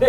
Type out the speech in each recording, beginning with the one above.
で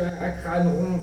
psychische Erkrankungen.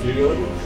Studio.